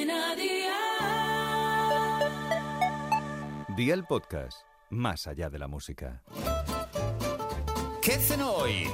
Cadena Dial. Día el podcast, más allá de la música. ¿Qué cenó hoy?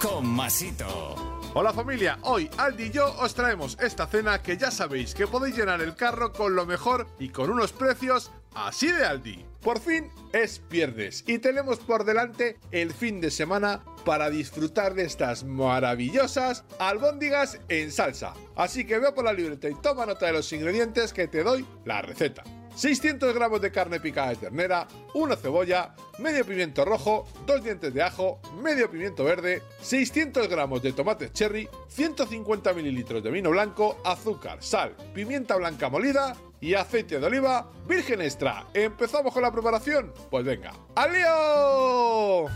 Con Masito. Hola familia, hoy Aldi y yo os traemos esta cena que ya sabéis que podéis llenar el carro con lo mejor y con unos precios así de Aldi. Por fin es viernes y tenemos por delante el fin de semana para disfrutar de estas maravillosas albóndigas en salsa. Así que veo por la libreta y toma nota de los ingredientes que te doy la receta. 600 gramos de carne picada de ternera, una cebolla, medio pimiento rojo, dos dientes de ajo, medio pimiento verde, 600 gramos de tomates cherry, 150 mililitros de vino blanco, azúcar, sal, pimienta blanca molida y aceite de oliva virgen extra. ¿Empezamos con la preparación? Pues venga, ¡al lío!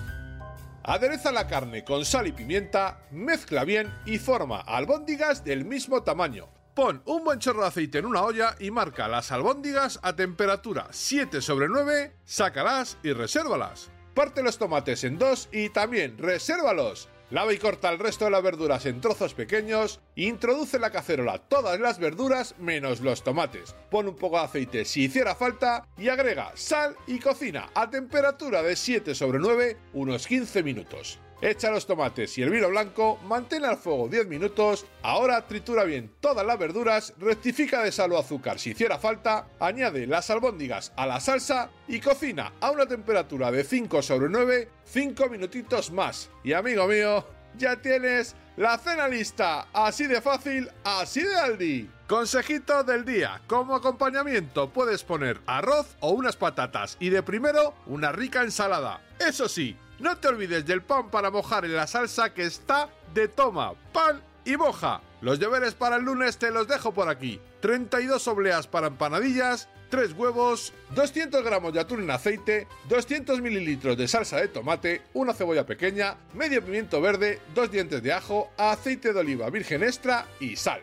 Adereza la carne con sal y pimienta, mezcla bien y forma albóndigas del mismo tamaño. Pon un buen chorro de aceite en una olla y marca las albóndigas a temperatura 7 sobre 9, sácalas y resérvalas. Parte los tomates en dos y también resérvalos. Lava y corta el resto de las verduras en trozos pequeños. Introduce en la cacerola todas las verduras menos los tomates. Pon un poco de aceite si hiciera falta y agrega sal y cocina a temperatura de 7 sobre 9 unos 15 minutos. Echa los tomates y el vino blanco, mantén al fuego 10 minutos, ahora tritura bien todas las verduras, rectifica de sal o azúcar si hiciera falta, añade las albóndigas a la salsa y cocina a una temperatura de 5 sobre 9, 5 minutitos más. Y amigo mío, ya tienes la cena lista, así de fácil, así de Aldi. Consejito del día, como acompañamiento puedes poner arroz o unas patatas y de primero una rica ensalada. Eso sí, no te olvides del pan para mojar en la salsa que está de toma, pan y moja. Los deberes para el lunes te los dejo por aquí. 32 obleas para empanadillas, 3 huevos, 200 gramos de atún en aceite, 200 mililitros de salsa de tomate, una cebolla pequeña, medio pimiento verde, 2 dientes de ajo, aceite de oliva virgen extra y sal.